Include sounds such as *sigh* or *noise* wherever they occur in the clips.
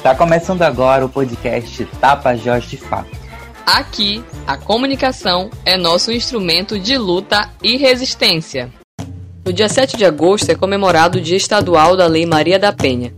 Está começando agora o podcast Tapajós de Fato. Aqui, a comunicação é nosso instrumento de luta e resistência. No dia 7 de agosto é comemorado o Dia Estadual da Lei Maria da Penha.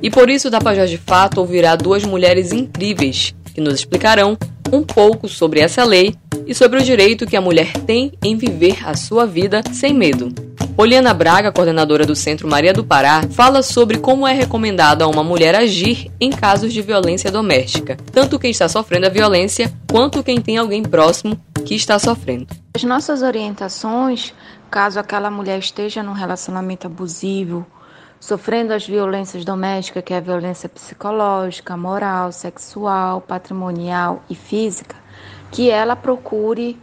E por isso o Tapajós de Fato ouvirá duas mulheres incríveis que nos explicarão um pouco sobre essa lei e sobre o direito que a mulher tem em viver a sua vida sem medo. Poliana Braga, coordenadora do Centro Maria do Pará, fala sobre como é recomendado a uma mulher agir em casos de violência doméstica, tanto quem está sofrendo a violência quanto quem tem alguém próximo que está sofrendo. As nossas orientações, caso aquela mulher esteja num relacionamento abusivo, sofrendo as violências domésticas, que é a violência psicológica, moral, sexual, patrimonial e física, que ela procure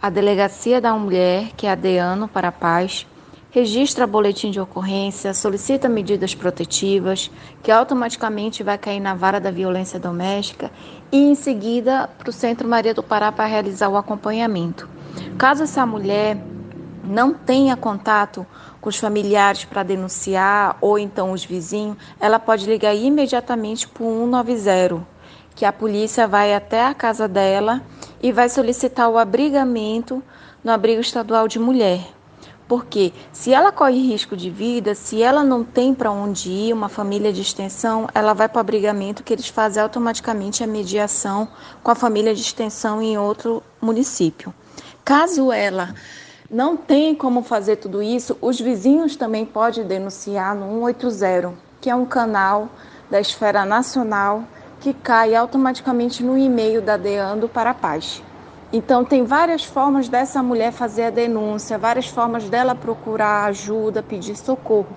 a delegacia da mulher, que é a DEANO para a Paz, registra boletim de ocorrência, solicita medidas protetivas, que automaticamente vai cair na vara da violência doméstica e em seguida para o Centro Maria do Pará para realizar o acompanhamento. Caso essa mulher não tenha contato com os familiares para denunciar ou então os vizinhos, ela pode ligar imediatamente para o 190, que a polícia vai até a casa dela e vai solicitar o abrigamento no abrigo estadual de mulher. Porque se ela corre risco de vida, se ela não tem para onde ir, uma família de extensão, ela vai para o abrigamento que eles fazem automaticamente a mediação com a família de extensão em outro município. Caso ela não tem como fazer tudo isso, os vizinhos também podem denunciar no 180, que é um canal da esfera nacional que cai automaticamente no e-mail da Deando para a Paz. Então, tem várias formas dessa mulher fazer a denúncia, várias formas dela procurar ajuda, pedir socorro.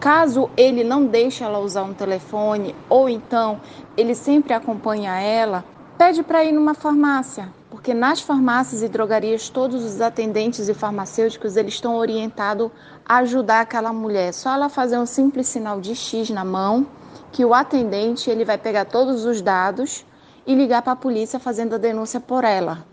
Caso ele não deixe ela usar um telefone, ou então ele sempre acompanha ela, pede para ir numa farmácia, porque nas farmácias e drogarias todos os atendentes e farmacêuticos eles estão orientados a ajudar aquela mulher. Só ela fazer um simples sinal de X na mão, que o atendente ele vai pegar todos os dados e ligar para a polícia fazendo a denúncia por ela.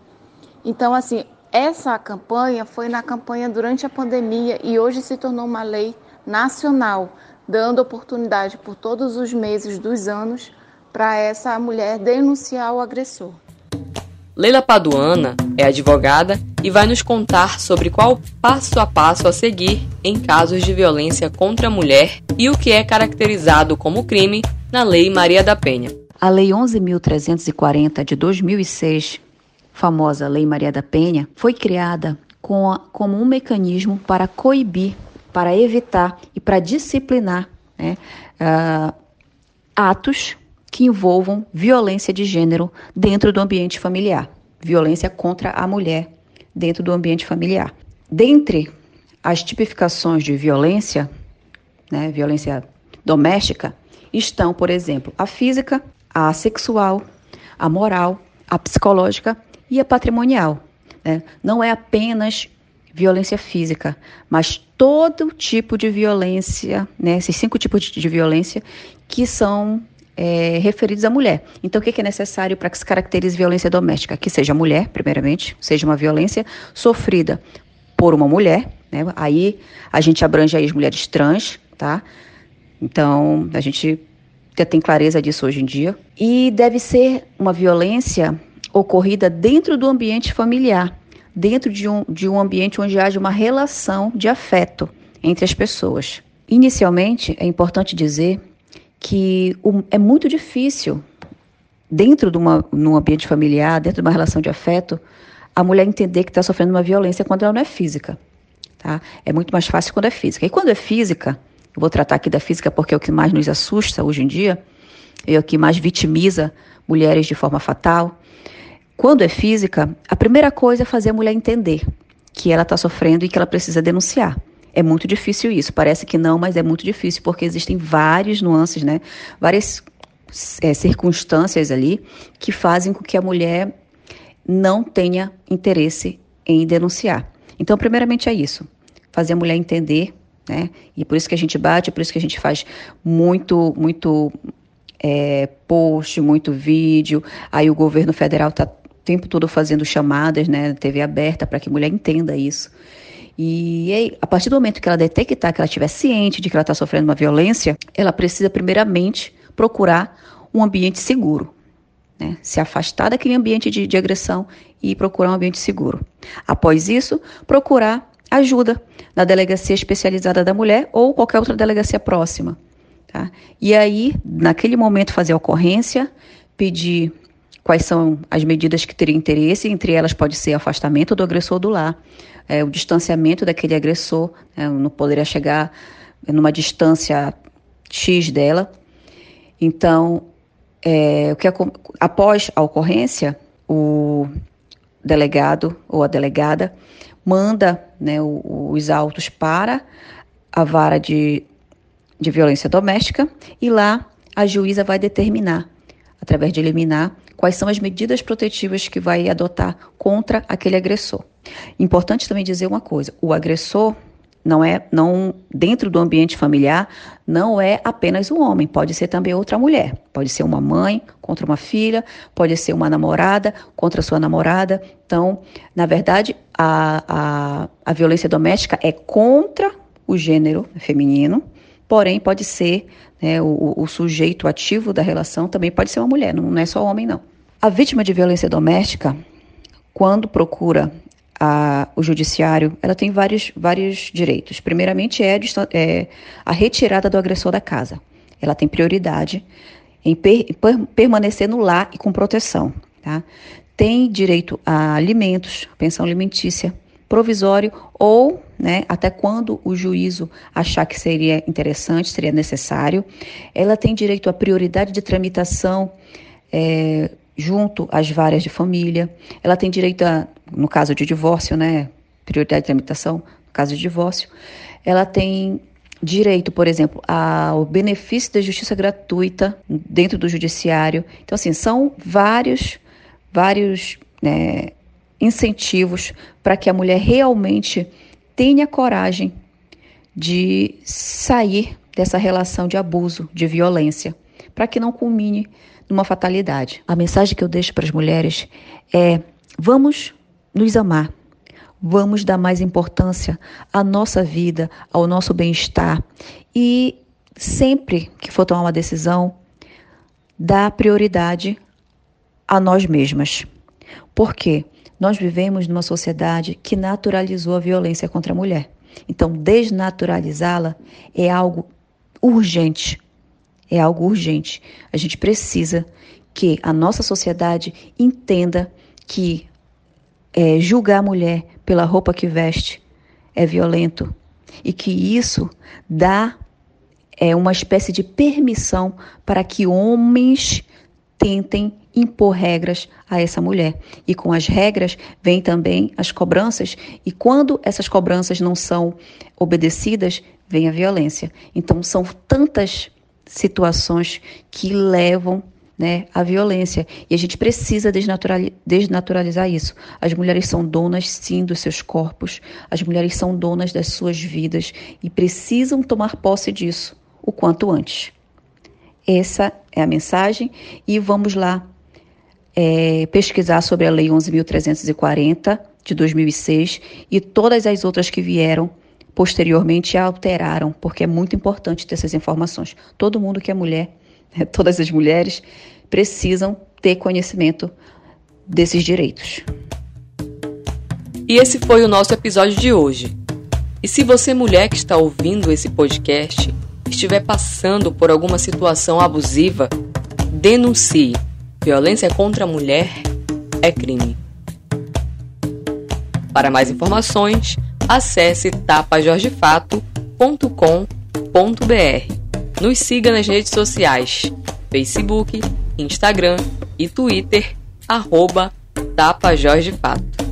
Então, assim, essa campanha foi na campanha durante a pandemia e hoje se tornou uma lei nacional, dando oportunidade por todos os meses dos anos para essa mulher denunciar o agressor. Leila Paduana é advogada e vai nos contar sobre qual passo a passo a seguir em casos de violência contra a mulher e o que é caracterizado como crime na Lei Maria da Penha. A Lei 11.340 de 2006 famosa Lei Maria da Penha, foi criada com a, como um mecanismo para coibir, para evitar e para disciplinar né, uh, atos que envolvam violência de gênero dentro do ambiente familiar, violência contra a mulher dentro do ambiente familiar. Dentre as tipificações de violência, né, violência doméstica, estão, por exemplo, a física, a sexual, a moral, a psicológica e a patrimonial. Né? Não é apenas violência física, mas todo tipo de violência, né? esses cinco tipos de violência que são é, referidos à mulher. Então, o que é necessário para que se caracterize violência doméstica? Que seja mulher, primeiramente, seja uma violência sofrida por uma mulher, né? aí a gente abrange aí as mulheres trans, tá? Então, a gente tem clareza disso hoje em dia. E deve ser uma violência ocorrida dentro do ambiente familiar, dentro de um, de um ambiente onde haja uma relação de afeto entre as pessoas. Inicialmente, é importante dizer que é muito difícil, dentro de uma, num ambiente familiar, dentro de uma relação de afeto, a mulher entender que está sofrendo uma violência quando ela não é física. Tá? É muito mais fácil quando é física. E quando é física, eu vou tratar aqui da física porque é o que mais nos assusta hoje em dia, é o que mais vitimiza mulheres de forma fatal, quando é física, a primeira coisa é fazer a mulher entender que ela está sofrendo e que ela precisa denunciar. É muito difícil isso. Parece que não, mas é muito difícil porque existem várias nuances, né? Várias é, circunstâncias ali que fazem com que a mulher não tenha interesse em denunciar. Então, primeiramente é isso: fazer a mulher entender, né? E por isso que a gente bate, por isso que a gente faz muito, muito é, post, muito vídeo. Aí o governo federal está tempo todo fazendo chamadas, né, TV aberta, para que a mulher entenda isso. E a partir do momento que ela detectar, que ela estiver ciente de que ela está sofrendo uma violência, ela precisa primeiramente procurar um ambiente seguro. Né? Se afastar daquele ambiente de, de agressão e procurar um ambiente seguro. Após isso, procurar ajuda na delegacia especializada da mulher ou qualquer outra delegacia próxima. Tá? E aí, naquele momento, fazer a ocorrência, pedir quais são as medidas que teriam interesse, entre elas pode ser afastamento do agressor do lar, é, o distanciamento daquele agressor, é, não poderia chegar numa distância X dela. Então, é, o que após a ocorrência, o delegado ou a delegada manda né, os autos para a vara de, de violência doméstica e lá a juíza vai determinar, através de eliminar, quais são as medidas protetivas que vai adotar contra aquele agressor. Importante também dizer uma coisa: o agressor não é não dentro do ambiente familiar não é apenas um homem, pode ser também outra mulher, pode ser uma mãe contra uma filha, pode ser uma namorada contra sua namorada. Então, na verdade, a, a, a violência doméstica é contra o gênero feminino, porém pode ser né, o, o, sujeito ativo da relação também pode ser uma mulher, não, é só homem não. A vítima de violência doméstica, quando procura a, o judiciário, ela tem vários, vários direitos. Primeiramente é, é a retirada do agressor da casa. Ela tem prioridade em per, per, permanecer no lar e com proteção. Tá? Tem direito a alimentos, pensão alimentícia, provisório ou né, até quando o juízo achar que seria interessante, seria necessário. Ela tem direito à prioridade de tramitação é, junto às várias de família. Ela tem direito a, no caso de divórcio, né, prioridade de tramitação, no caso de divórcio. Ela tem direito, por exemplo, ao benefício da justiça gratuita dentro do judiciário. Então, assim, são vários, vários né, incentivos para que a mulher realmente tenha coragem de sair dessa relação de abuso, de violência, para que não culmine numa fatalidade. A mensagem que eu deixo para as mulheres é: vamos nos amar. Vamos dar mais importância à nossa vida, ao nosso bem-estar e sempre que for tomar uma decisão, dar prioridade a nós mesmas. Por quê? Nós vivemos numa sociedade que naturalizou a violência contra a mulher. Então, desnaturalizá-la é algo urgente é algo urgente. A gente precisa que a nossa sociedade entenda que é, julgar a mulher pela roupa que veste é violento e que isso dá é, uma espécie de permissão para que homens tentem impor regras a essa mulher. E com as regras vêm também as cobranças, e quando essas cobranças não são obedecidas, vem a violência. Então são tantas situações que levam né, à violência. E a gente precisa desnaturalizar isso. As mulheres são donas, sim, dos seus corpos, as mulheres são donas das suas vidas e precisam tomar posse disso o quanto antes. Essa é a mensagem e vamos lá é, pesquisar sobre a Lei 11.340 de 2006 e todas as outras que vieram posteriormente alteraram, porque é muito importante ter essas informações. Todo mundo que é mulher, *laughs* todas as mulheres, precisam ter conhecimento desses direitos. E esse foi o nosso episódio de hoje. E se você, mulher que está ouvindo esse podcast, estiver passando por alguma situação abusiva, denuncie. Violência contra a mulher é crime. Para mais informações, acesse tapajorgefato.com.br. Nos siga nas redes sociais, Facebook, Instagram e Twitter, arroba Tapajorgefato.